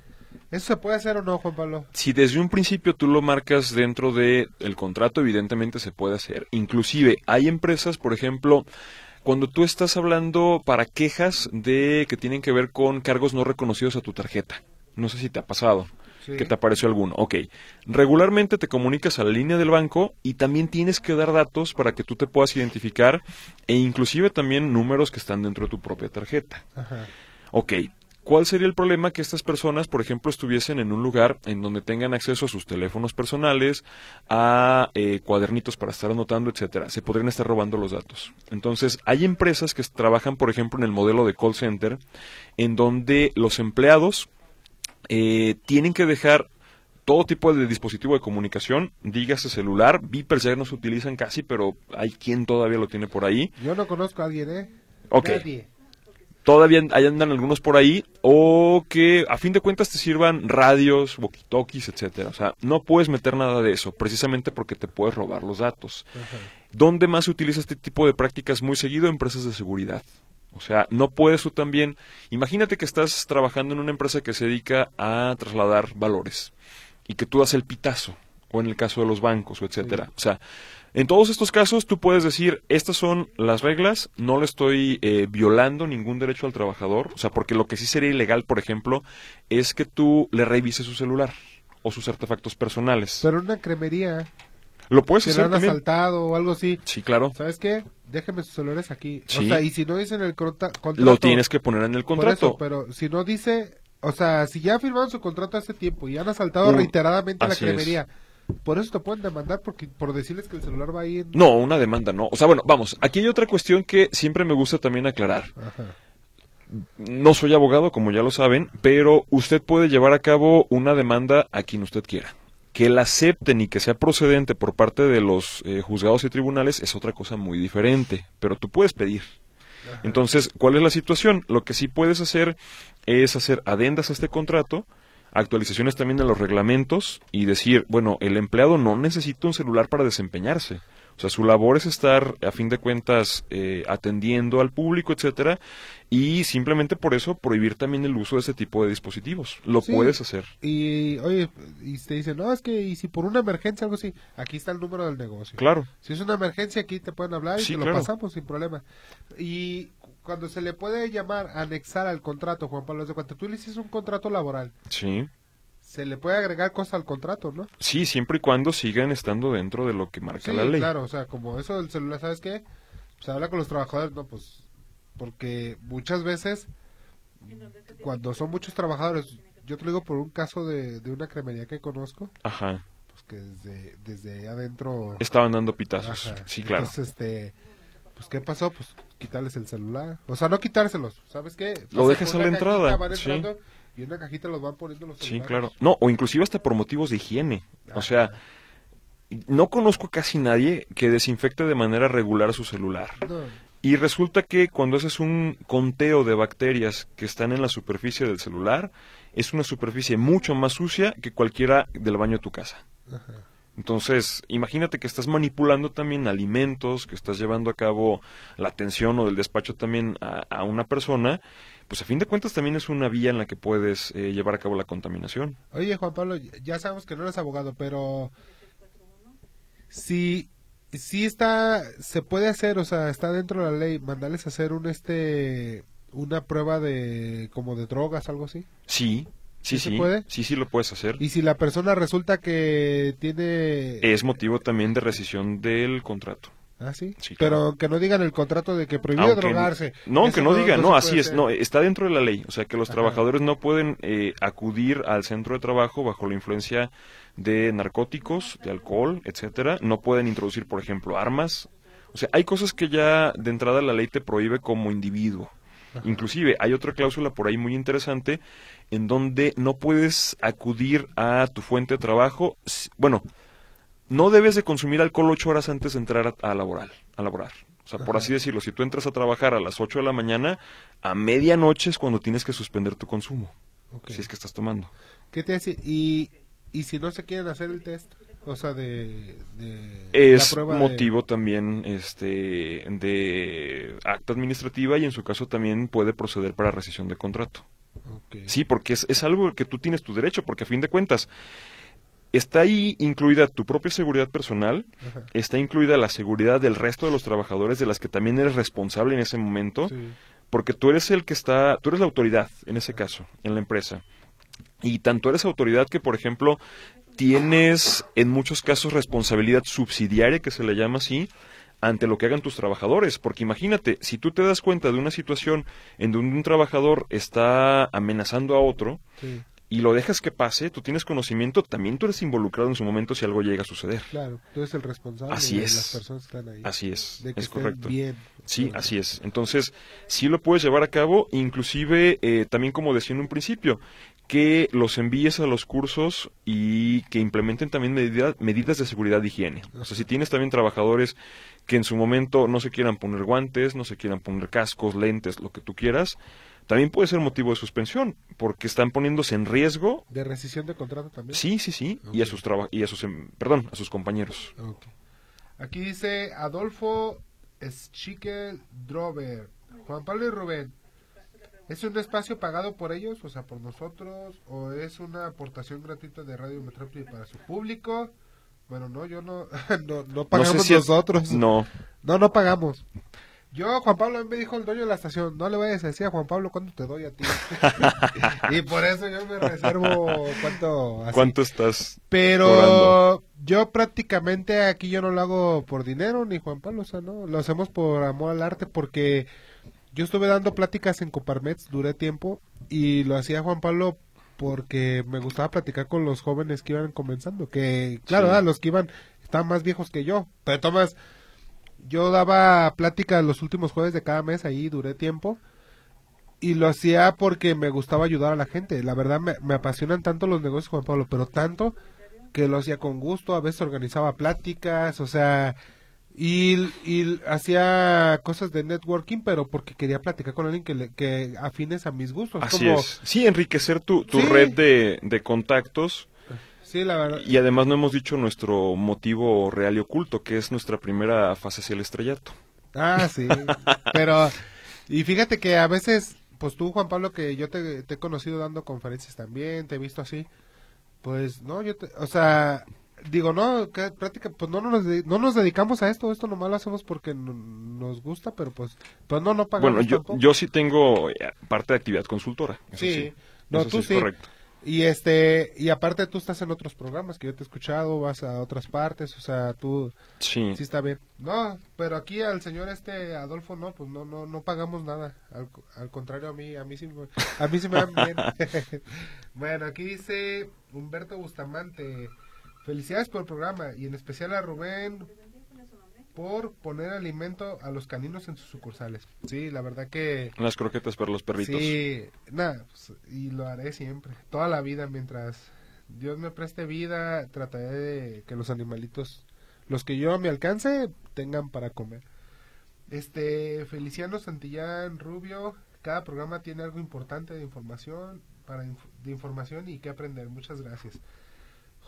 ¿Eso se puede hacer o no, Juan Pablo? Si desde un principio tú lo marcas dentro del el contrato, evidentemente se puede hacer. Inclusive hay empresas, por ejemplo, cuando tú estás hablando para quejas de que tienen que ver con cargos no reconocidos a tu tarjeta. No sé si te ha pasado. Sí. que te apareció alguno. Ok. Regularmente te comunicas a la línea del banco y también tienes que dar datos para que tú te puedas identificar e inclusive también números que están dentro de tu propia tarjeta. Ajá. Ok. ¿Cuál sería el problema que estas personas, por ejemplo, estuviesen en un lugar en donde tengan acceso a sus teléfonos personales, a eh, cuadernitos para estar anotando, etcétera? Se podrían estar robando los datos. Entonces, hay empresas que trabajan, por ejemplo, en el modelo de call center, en donde los empleados eh, tienen que dejar todo tipo de dispositivo de comunicación, dígase celular, beepers ya no se utilizan casi, pero hay quien todavía lo tiene por ahí. Yo no conozco a alguien, ¿eh? Ok. Nadie. Todavía ahí andan algunos por ahí, o que a fin de cuentas te sirvan radios, walkie-talkies, etcétera. O sea, no puedes meter nada de eso, precisamente porque te puedes robar los datos. Ajá. ¿Dónde más se utiliza este tipo de prácticas muy seguido? Empresas de seguridad. O sea, no puedes tú también. Imagínate que estás trabajando en una empresa que se dedica a trasladar valores y que tú das el pitazo, o en el caso de los bancos, o etcétera. O sea, en todos estos casos tú puedes decir, estas son las reglas, no le estoy eh, violando ningún derecho al trabajador. O sea, porque lo que sí sería ilegal, por ejemplo, es que tú le revises su celular o sus artefactos personales. Pero una cremería, lo puedes hacer han también. asaltado o algo así. Sí, claro. ¿Sabes qué? Déjeme sus celulares aquí. Sí. O sea, y si no dice en el contra- contrato... Lo tienes que poner en el contrato. eso, pero si no dice, o sea, si ya firmaron su contrato hace tiempo y han asaltado Un- reiteradamente la es. cremería, por eso te pueden demandar porque por decirles que el celular va ahí en... No, una demanda no. O sea, bueno, vamos, aquí hay otra cuestión que siempre me gusta también aclarar. Ajá. No soy abogado, como ya lo saben, pero usted puede llevar a cabo una demanda a quien usted quiera. Que la acepten y que sea procedente por parte de los eh, juzgados y tribunales es otra cosa muy diferente, pero tú puedes pedir. Entonces, ¿cuál es la situación? Lo que sí puedes hacer es hacer adendas a este contrato, actualizaciones también de los reglamentos y decir, bueno, el empleado no necesita un celular para desempeñarse. O sea, su labor es estar, a fin de cuentas, eh, atendiendo al público, etcétera, y simplemente por eso prohibir también el uso de ese tipo de dispositivos. Lo Sí. puedes hacer. Y, oye, y te dicen, no, es que, y si por una emergencia algo así, aquí está el número del negocio. Claro. Si es una emergencia, aquí te pueden hablar y Sí, te lo pasamos sin problema. Y cuando se le puede llamar anexar al contrato, Juan Pablo, de cuando tú le hiciste un contrato laboral, Sí. Se le puede agregar cosas al contrato, ¿no? Sí, siempre y cuando sigan estando dentro de lo que marca Sí, la ley. claro, o sea, como eso del celular, ¿sabes qué? Se habla con los trabajadores, no, pues, porque muchas veces, cuando son muchos trabajadores, yo te lo digo por un caso de, de una cremería que conozco, Ajá. pues que desde, desde adentro... Estaban dando pitazos. Ajá. Sí, claro. Entonces, este, pues, ¿qué pasó? Pues, quitarles el celular. O sea, no quitárselos, ¿sabes qué? Lo dejas a la entrada, sí. Y en una cajita los van poniendo los Sí, celulares. claro. No, o inclusive hasta por motivos de higiene. O Ajá. sea, no conozco casi nadie que desinfecte de manera regular su celular. No, Y resulta que cuando haces un conteo de bacterias que están en la superficie del celular, es una superficie mucho más sucia que cualquiera del baño de tu casa. ajá. Entonces, imagínate que estás manipulando también alimentos, que estás llevando a cabo la atención o del despacho también a, a una persona, pues a fin de cuentas también es una vía en la que puedes eh, llevar a cabo la contaminación. Oye, Juan Pablo, ya sabemos que no eres abogado, pero si si está se puede hacer, o sea, está dentro de la ley mandarles a hacer un este una prueba de como de drogas algo así. Sí, sí, ¿Sí se sí, puede? sí, sí lo puedes hacer. Y si la persona resulta que tiene Es motivo también de rescisión del contrato. Ah, sí. Sí, Pero claro. que no digan el contrato de que Aunque- drogarse. No, Eso que no diga, no, así es, no, está dentro de la ley, o sea que los Ajá. trabajadores no pueden eh, acudir al centro de trabajo bajo la influencia de narcóticos, de alcohol, etcétera, no pueden introducir, por ejemplo, armas, o sea, hay cosas que ya de entrada la ley te prohíbe como individuo. Inclusive hay otra cláusula por ahí muy interesante en donde no puedes acudir a tu fuente de trabajo, bueno, no debes de consumir alcohol ocho horas antes de entrar a, laborar, a laborar. O sea, por así decirlo, si tú entras a trabajar a las 8 de la mañana, a medianoche es cuando tienes que suspender tu consumo. Si es que estás tomando. ¿Qué te hace? ¿Y, ¿Y si no se quieren hacer el test? O sea, de... es motivo también este, de acta administrativa y en su caso también puede proceder para rescisión de contrato. Sí, porque es, es algo que tú tienes tu derecho, porque a fin de cuentas está ahí incluida tu propia seguridad personal, está incluida la seguridad del resto de los trabajadores de las que también eres responsable en ese momento, porque tú eres el que está, tú eres la autoridad en ese caso, en la empresa. Y tanto eres autoridad que, por ejemplo, tienes en muchos casos responsabilidad subsidiaria, que se le llama así, ante lo que hagan tus trabajadores. Porque imagínate, si tú te das cuenta de una situación en donde un trabajador está amenazando a otro, y lo dejas que pase, tú tienes conocimiento, también tú eres involucrado en su momento si algo llega a suceder. Claro, tú eres el responsable así de es. las personas que están ahí. Así es, de que es correcto. Bien. Sí, así es. Entonces, sí lo puedes llevar a cabo, inclusive eh, también como decía en un principio, que los envíes a los cursos y que implementen también medidas de seguridad de higiene. O sea, si tienes también trabajadores que en su momento no se quieran poner guantes, no se quieran poner cascos, lentes, lo que tú quieras, también puede ser motivo de suspensión, porque están poniéndose en riesgo. ¿De rescisión de contrato también? Sí, sí, sí, y a sus y a sus perdón, a sus compañeros. Aquí dice Adolfo Schikel Drover, Juan Pablo y Rubén. ¿Es un espacio pagado por ellos, o sea, por nosotros, o es una aportación gratuita de Radio Metrópoli para su público? Bueno, no, yo no, no, pagamos nosotros. No. No, no pagamos. Yo, Juan Pablo, me dijo el dueño de la estación, no le vayas a decir a Juan Pablo cuánto te doy a ti. y por eso yo me reservo cuánto... ¿Cuánto estás Pero yo prácticamente aquí yo no lo hago por dinero, ni Juan Pablo, o sea, no, lo hacemos por amor al arte porque yo estuve dando pláticas en Coparmets, duré tiempo, y lo hacía Juan Pablo porque me gustaba platicar con los jóvenes que iban comenzando, que claro, los que iban, estaban más viejos que yo, pero Tomás yo daba plática los últimos jueves de cada mes, ahí duré tiempo. Y lo hacía porque me gustaba ayudar a la gente. La verdad me, apasionan tanto los negocios, Juan Pablo, pero tanto que lo hacía con gusto. A veces organizaba pláticas, o sea, y, y hacía cosas de networking, pero porque quería platicar con alguien que, que afines a mis gustos. Así es. Sí, enriquecer tu, tu red de, de contactos Sí, la verdad. Y además no hemos dicho nuestro motivo real y oculto, que es nuestra primera fase hacia el estrellato. Ah, sí. Pero, y fíjate que a veces, pues tú, Juan Pablo, que yo te, he conocido dando conferencias también, te he visto así, pues no, yo te, o sea, digo, no, que práctica, pues no, nos, no nos dedicamos a esto, esto nomás lo hacemos porque nos gusta, pero pues, pues no, no pagamos Bueno, yo, yo sí tengo eh, parte de actividad consultora. sí, no, tú sí. Correcto. Y este, y aparte tú estás en otros programas que yo te he escuchado, vas a otras partes, o sea, tú sí, sí está bien. No, pero aquí al señor este Adolfo no, pues no no no pagamos nada. Al, contrario a mí, a mí sí a mí sí me dan bien. bueno, aquí dice Humberto Bustamante, felicidades por el programa y en especial a Rubén por poner alimento a los caninos en sus sucursales. Sí, la verdad que... Unas croquetas para los perritos. Sí, nada, pues, y lo haré siempre, toda la vida, mientras Dios me preste vida, trataré de que los animalitos, los que yo a mi alcance, tengan para comer. Este, Feliciano Santillán Rubio, cada programa tiene algo importante de información, para de información y que aprender. Muchas gracias.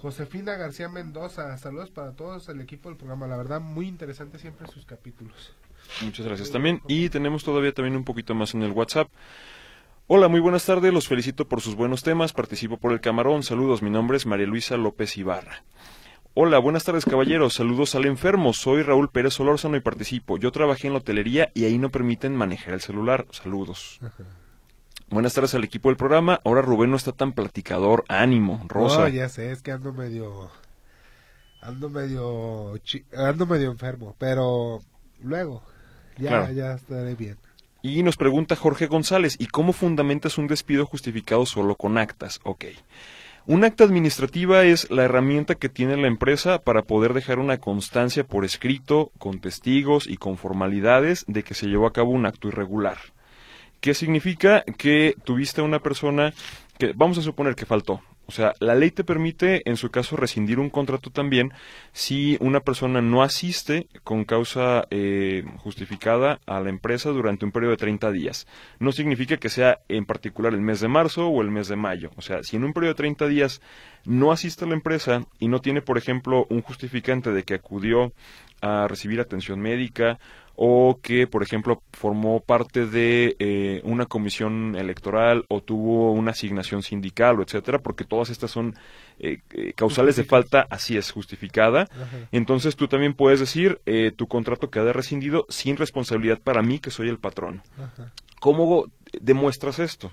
Josefina García Mendoza, saludos para todos el equipo del programa, la verdad muy interesante siempre sus capítulos. Muchas gracias también y tenemos todavía también un poquito más en el WhatsApp. Hola, muy buenas tardes, los felicito por sus buenos temas, participo por el camarón, saludos, mi nombre es María Luisa López Ibarra. Hola, buenas tardes caballeros, saludos al enfermo, soy Raúl Pérez Solórzano y participo. Yo trabajé en la hotelería y ahí no permiten manejar el celular, saludos. Buenas tardes al equipo del programa. Ahora Rubén no está tan platicador. Ánimo, Rosa. No, ya sé, es que ando medio. Ando medio. Ando medio enfermo. Pero luego, ya, ya estaré bien. Y nos pregunta Jorge González: ¿y cómo fundamentas un despido justificado solo con actas? Ok. Un acta administrativa es la herramienta que tiene la empresa para poder dejar una constancia por escrito, con testigos y con formalidades de que se llevó a cabo un acto irregular. ¿Qué significa? Que tuviste una persona que, vamos a suponer que faltó, o sea, la ley te permite, en su caso, rescindir un contrato también si una persona no asiste con causa eh, justificada a la empresa durante un periodo de 30 días. No significa que sea en particular el mes de marzo o el mes de mayo. O sea, si en un periodo de 30 días no asiste a la empresa y no tiene, por ejemplo, un justificante de que acudió a recibir atención médica o que, por ejemplo, formó parte de eh, una comisión electoral o tuvo una asignación sindical, o etcétera, porque todas estas son eh, eh, causales de falta, así es, justificada. Entonces tú también puedes decir, tu contrato queda rescindido sin responsabilidad para mí, que soy el patrón. ¿Cómo demuestras esto?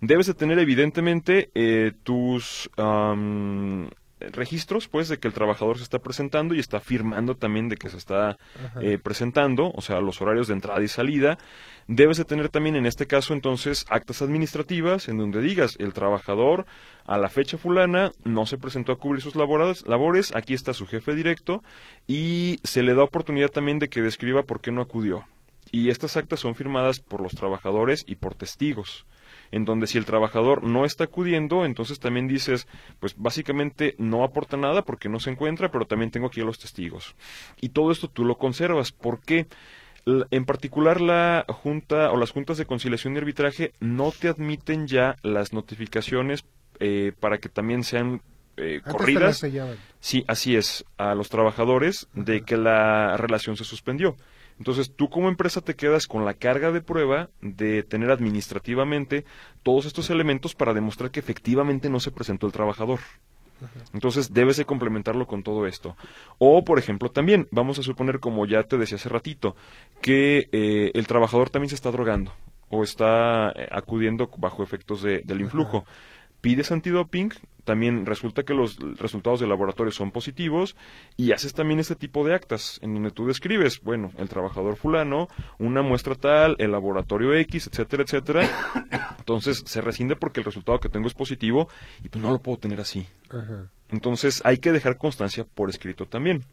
Debes de tener evidentemente tus registros, pues, de que el trabajador se está presentando y está firmando también de que se está eh, presentando, o sea, los horarios de entrada y salida. Debes de tener también, en este caso, entonces, actas administrativas en donde digas, el trabajador a la fecha fulana no se presentó a cubrir sus labores, labores aquí está su jefe directo y se le da oportunidad también de que describa por qué no acudió. Y estas actas son firmadas por los trabajadores y por testigos en donde si el trabajador no está acudiendo, entonces también dices, pues básicamente no aporta nada porque no se encuentra, pero también tengo aquí a los testigos. Y todo esto tú lo conservas. ¿Por qué? En particular la junta o las juntas de conciliación y arbitraje no te admiten ya las notificaciones eh, para que también sean eh, corridas. Sí, así es, a los trabajadores de que la relación se suspendió. Entonces tú como empresa te quedas con la carga de prueba de tener administrativamente todos estos elementos para demostrar que efectivamente no se presentó el trabajador. Entonces debes de complementarlo con todo esto. O, por ejemplo, también, vamos a suponer, como ya te decía hace ratito, que eh, el trabajador también se está drogando o está eh, acudiendo bajo efectos del influjo pides antidoping, también resulta que los resultados del laboratorio son positivos y haces también este tipo de actas en donde tú describes, bueno, el trabajador fulano, una muestra tal, el laboratorio X, etcétera, etcétera. Entonces se rescinde porque el resultado que tengo es positivo y pues no lo puedo tener así. Entonces hay que dejar constancia por escrito también.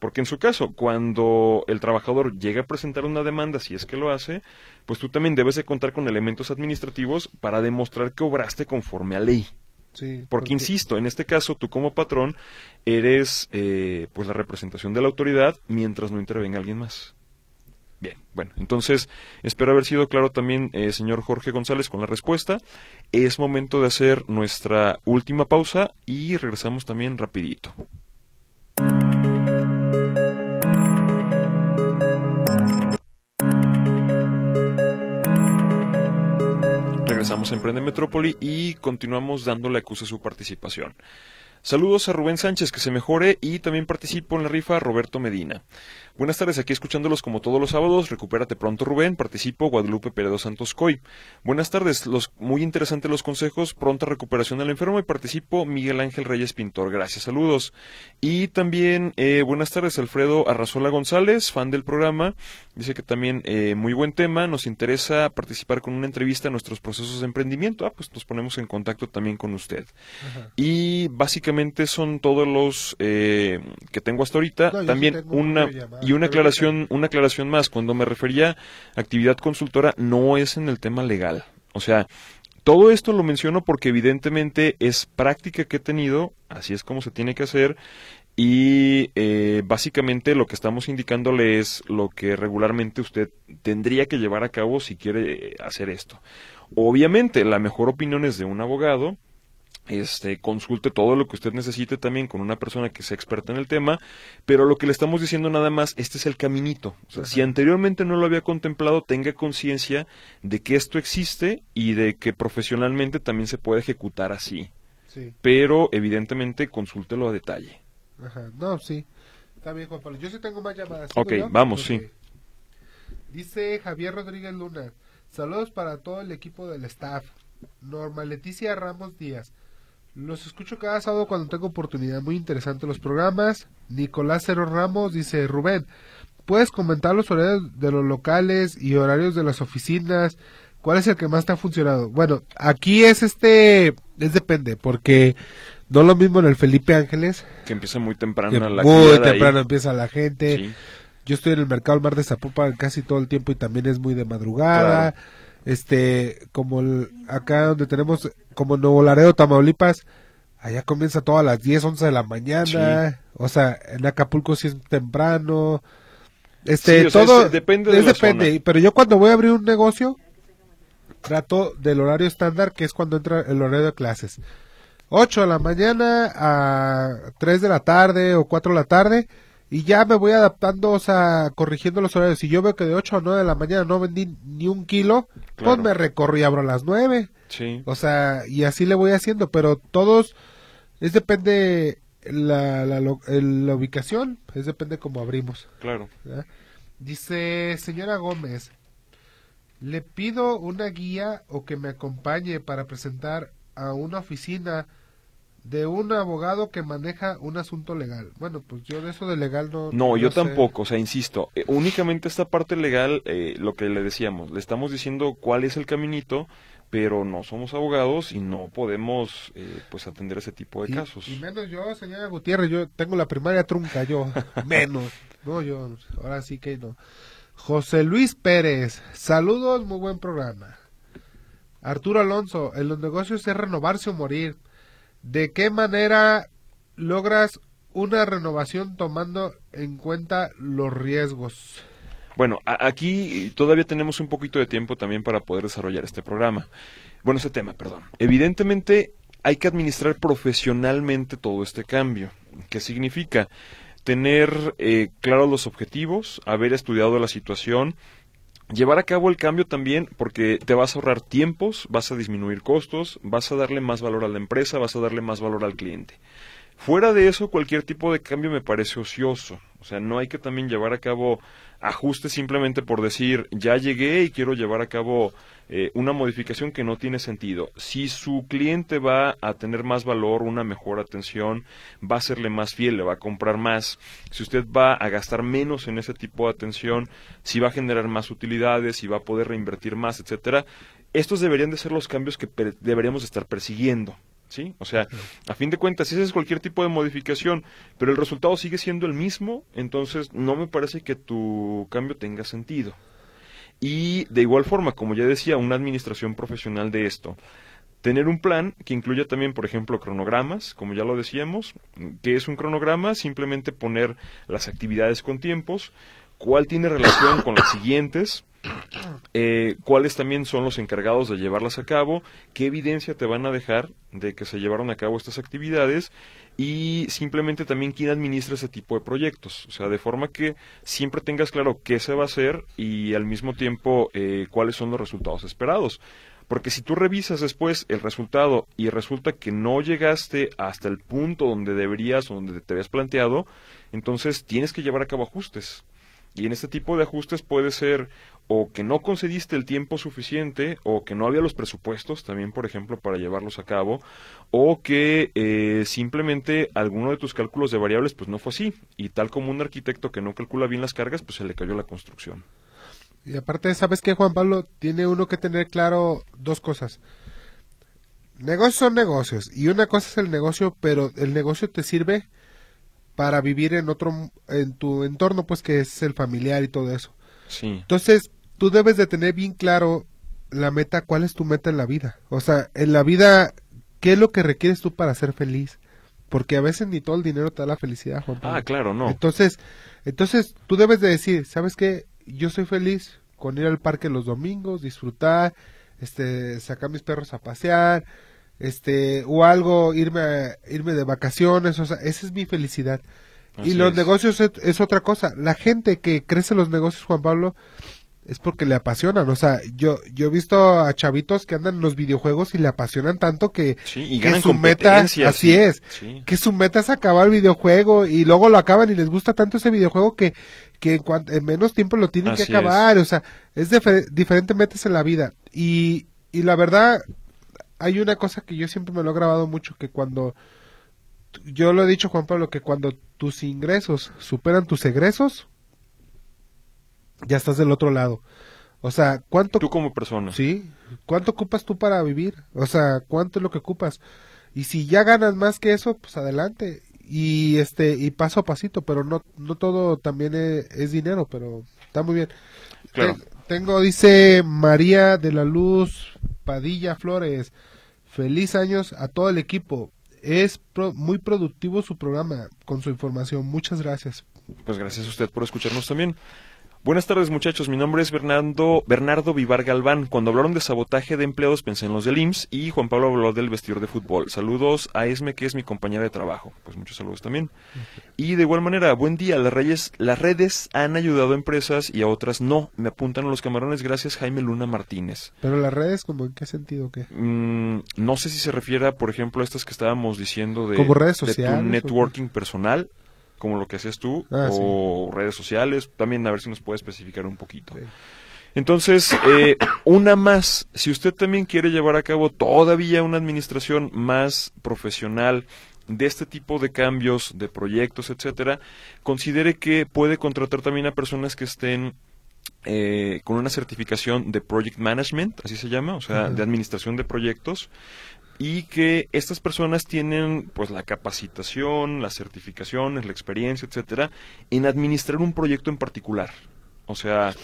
Porque en su caso, cuando el trabajador llega a presentar una demanda, si es que lo hace, pues tú también debes de contar con elementos administrativos para demostrar que obraste conforme a ley. Sí, porque, insisto, en este caso tú como patrón eres eh, pues la representación de la autoridad mientras no intervenga alguien más. Bien, bueno, entonces espero haber sido claro también, eh, señor Jorge González, con la respuesta. Es momento de hacer nuestra última pausa y regresamos también rapidito. Regresamos a Emprende Metrópoli y continuamos dándole acuse a su participación. Saludos a Rubén Sánchez, que se mejore, y también participo en la rifa Roberto Medina. Buenas tardes, aquí escuchándolos como todos los sábados. Recupérate pronto, Rubén. Participo Guadalupe Peredo Santos Coy. Buenas tardes, los muy interesantes los consejos. Pronta recuperación al enfermo y participo Miguel Ángel Reyes Pintor. Gracias, saludos. Y también eh, buenas tardes, Alfredo Arrazola González, fan del programa. Dice que también eh, muy buen tema. Nos interesa participar con una entrevista a nuestros procesos de emprendimiento. Ah, pues nos ponemos en contacto también con usted. Y básicamente son todos los eh, que tengo hasta ahorita. también una y una aclaración, una aclaración más, cuando me refería a actividad consultora, no es en el tema legal. O sea, todo esto lo menciono porque evidentemente es práctica que he tenido, así es como se tiene que hacer, y eh, básicamente lo que estamos indicándole es lo que regularmente usted tendría que llevar a cabo si quiere hacer esto. Obviamente, la mejor opinión es de un abogado, este, consulte todo lo que usted necesite también con una persona que sea experta en el tema, pero lo que le estamos diciendo nada más, este es el caminito. si anteriormente no lo había contemplado, tenga conciencia de que esto existe y de que profesionalmente también se puede ejecutar así. Pero evidentemente consúltelo a detalle. Ajá, no, sí. Está bien, Juan Pablo. Yo sí tengo más llamadas. Ok, vamos, sí. Dice Javier Rodríguez Luna. Saludos para todo el equipo del staff. Norma Leticia Ramos Díaz. Los escucho cada sábado cuando tengo oportunidad. Muy interesante los programas. Nicolás Cero Ramos dice, Rubén, ¿puedes comentar los horarios de los locales y horarios de las oficinas? ¿Cuál es el que más te ha funcionado? Bueno, aquí es este, es depende, porque no lo mismo en el Felipe Ángeles. Que empieza muy temprano la Muy temprano empieza la gente. Yo estoy en el mercado del Mar de Zapopan casi todo el tiempo y también es muy de madrugada. Este, como el- acá donde tenemos, como Nuevo Laredo, Tamaulipas, allá comienza todo a las 10, 11 de la mañana, o sea, en Acapulco sí es temprano, este, Sí, o sea, todo, es- depende de es la depende, zona. pero yo cuando voy a abrir un negocio, trato del horario estándar, que es cuando entra el horario de clases. 8 de la mañana a 3 de la tarde o 4 de la tarde y ya me voy adaptando, o sea, corrigiendo los horarios. Si yo veo que de 8 a 9 de la mañana no vendí ni un kilo, Claro. pues me recorro y abro a las 9. Sí. O sea, y así le voy haciendo, pero todos, es depende la, la, ubicación, es depende cómo abrimos. Claro. ¿verdad? Dice, señora Gómez, le pido una guía o que me acompañe para presentar a una oficina de un abogado que maneja un asunto legal. Bueno, pues yo de eso de legal no... No, yo sé. tampoco, o sea, insisto, eh, únicamente esta parte legal, eh, lo que le decíamos, le estamos diciendo cuál es el caminito, pero no somos abogados y no podemos, eh, pues, atender ese tipo de Y- casos. Y, menos yo, señora Gutiérrez, yo tengo la primaria trunca, yo. menos. No, yo, ahora sí que no. José Luis Pérez, saludos, muy buen programa. Arturo Alonso, en los negocios es renovarse o morir. ¿De qué manera logras una renovación tomando en cuenta los riesgos? Bueno, aquí todavía tenemos un poquito de tiempo también para poder desarrollar este programa. Bueno, ese tema, perdón. Evidentemente hay que administrar profesionalmente todo este cambio. ¿Qué significa? Tener eh, claros los objetivos, haber estudiado la situación, llevar a cabo el cambio también porque te vas a ahorrar tiempos, vas a disminuir costos, vas a darle más valor a la empresa, vas a darle más valor al cliente. Fuera de eso, cualquier tipo de cambio me parece ocioso. O sea, no hay que también llevar a cabo ajustes simplemente por decir, ya llegué y quiero llevar a cabo eh, una modificación que no tiene sentido. Si su cliente va a tener más valor, una mejor atención, va a serle más fiel, le va a comprar más. Si usted va a gastar menos en ese tipo de atención, si va a generar más utilidades, si va a poder reinvertir más, etcétera, estos deberían de ser los cambios que deberíamos estar persiguiendo. ¿Sí? O sea, a fin de cuentas, ese es cualquier tipo de modificación, pero el resultado sigue siendo el mismo, entonces no me parece que tu cambio tenga sentido. Y de igual forma, como ya decía, una administración profesional de esto. Tener un plan que incluya también, por ejemplo, cronogramas, como ya lo decíamos. ¿Qué es un cronograma? Simplemente poner las actividades con tiempos, cuál tiene relación con las siguientes, eh, cuáles también son los encargados de llevarlas a cabo, qué evidencia te van a dejar de que se llevaron a cabo estas actividades y simplemente también quién administra ese tipo de proyectos. O sea, de forma que siempre tengas claro qué se va a hacer y al mismo tiempo eh, cuáles son los resultados esperados. Porque si tú revisas después el resultado y resulta que no llegaste hasta el punto donde deberías o donde te habías planteado, entonces tienes que llevar a cabo ajustes. Y en este tipo de ajustes puede ser o que no concediste el tiempo suficiente o que no había los presupuestos también, por ejemplo, para llevarlos a cabo o que eh, simplemente alguno de tus cálculos de variables pues no fue así y tal como un arquitecto que no calcula bien las cargas pues se le cayó la construcción. Y aparte, ¿sabes qué, Juan Pablo? Tiene uno que tener claro dos cosas. Negocios son negocios. Y una cosa es el negocio, pero el negocio te sirve para vivir en otro, en tu entorno, pues que es el familiar y todo eso. Sí, Entonces, tú debes de tener bien claro la meta, cuál es tu meta en la vida. O sea, en la vida, ¿qué es lo que requieres tú para ser feliz? Porque a veces ni todo el dinero te da la felicidad, Juan Pablo. Ah, claro, no. Entonces, entonces tú debes de decir, ¿sabes qué? Yo soy feliz con ir al parque los domingos, disfrutar, este, sacar mis perros a pasear, este, o algo, irme, a- irme de vacaciones, o sea, esa es mi felicidad. Así y los es. negocios es, es otra cosa. La gente que crece los negocios, Juan Pablo, es porque le apasionan. O sea, yo, yo he visto a chavitos que andan en los videojuegos y le apasionan tanto que, Sí, y que ganan su meta, así sí, es, sí. que su meta es acabar el videojuego y luego lo acaban y les gusta tanto ese videojuego que, que en, cuan- en menos tiempo lo tienen que acabar. O sea, es difer- diferentes metas en la vida. Y, y la verdad, hay una cosa que yo siempre me lo he grabado mucho, que cuando, yo lo he dicho Juan Pablo, que cuando tus ingresos superan tus egresos, ya estás del otro lado. O sea, ¿cuánto Tú como persona. Sí, ¿cuánto ocupas tú para vivir? O sea, ¿cuánto es lo que ocupas? Y si ya ganas más que eso, pues adelante. Y este y paso a pasito, pero no no todo también es, es dinero, pero está muy bien. Claro. Te- tengo, dice María de la Luz Padilla Flores. Feliz años a todo el equipo. Es muy productivo su programa con su información. Muchas gracias. Pues gracias a usted por escucharnos también. Buenas tardes muchachos, mi nombre es Bernardo, Bernardo Vivar Galván. Cuando hablaron de sabotaje de empleados pensé en los del IMSS y Juan Pablo habló del vestidor de fútbol. Saludos a Esme que es mi compañera de trabajo. Pues muchos saludos también. Y de igual manera, buen día, las, redes, las redes han ayudado a empresas y a otras no. Me apuntan a los camarones gracias Jaime Luna Martínez. Pero las redes, ¿como en qué sentido qué? Mm, no sé si se refiere, por ejemplo, a estas que estábamos diciendo de, ¿Como redes de tu networking personal como lo que haces tú, ah, o redes sociales, también a ver si nos puede especificar un poquito. Entonces, eh, una más, si usted también quiere llevar a cabo todavía una administración más profesional de este tipo de cambios, de proyectos, etcétera, considere que puede contratar también a personas que estén eh, con una certificación de Project Management, así se llama, o sea, de administración de proyectos, y que estas personas tienen pues la capacitación, las certificaciones, la experiencia, etcétera, en administrar un proyecto en particular. O sea,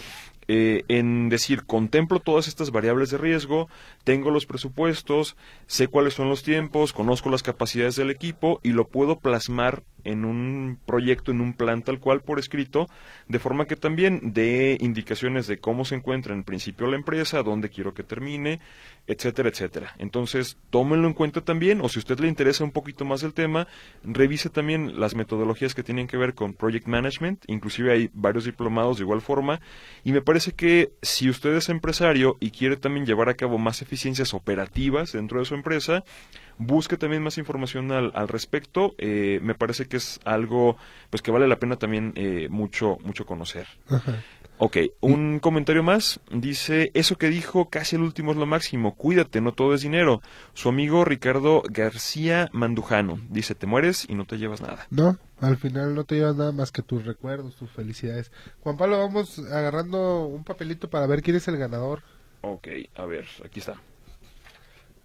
eh, en decir, contemplo todas estas variables de riesgo, tengo los presupuestos, sé cuáles son los tiempos, conozco las capacidades del equipo y lo puedo plasmar en un proyecto, en un plan tal cual por escrito, de forma que también dé indicaciones de cómo se encuentra en principio la empresa, dónde quiero que termine, etcétera, etcétera. Entonces, tómenlo en cuenta también, o si a usted le interesa un poquito más el tema, revise también las metodologías que tienen que ver con Project Management, inclusive hay varios diplomados de igual forma, y me parece que si usted es empresario y quiere también llevar a cabo más eficiencias operativas dentro de su empresa, busque también más información al, al respecto. Eh, me parece que es algo pues que vale la pena también eh, mucho, mucho conocer. Ok, un comentario más. Dice, eso que dijo casi el último es lo máximo. Cuídate, no todo es dinero. Su amigo Ricardo García Mandujano. Dice, te mueres y no te llevas nada. No, al final no te llevas nada más que tus recuerdos, tus felicidades. Juan Pablo, vamos agarrando un papelito para ver quién es el ganador. Ok, a ver, aquí está.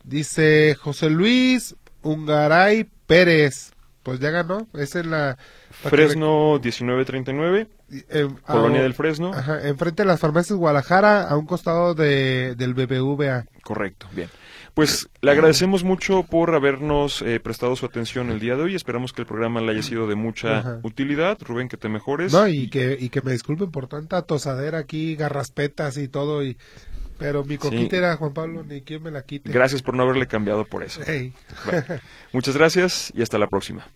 Dice José Luis Ungaray Pérez. Pues ya ganó. Es en la. Fresno 1939. Eh, Colonia del Fresno. Ajá, enfrente de las farmacias Guadalajara, a un costado de, del BBVA. Correcto, bien. Pues le agradecemos mucho por habernos eh, prestado su atención el día de hoy. Esperamos que el programa le haya sido de mucha utilidad. Rubén, que te mejores. No, y que, y que me disculpen por tanta tosadera aquí, garraspetas y todo. y pero mi coquita sí. era Juan Pablo, ni quien me la quite. Gracias por no haberle cambiado por eso. Hey. Bueno, muchas gracias y hasta la próxima.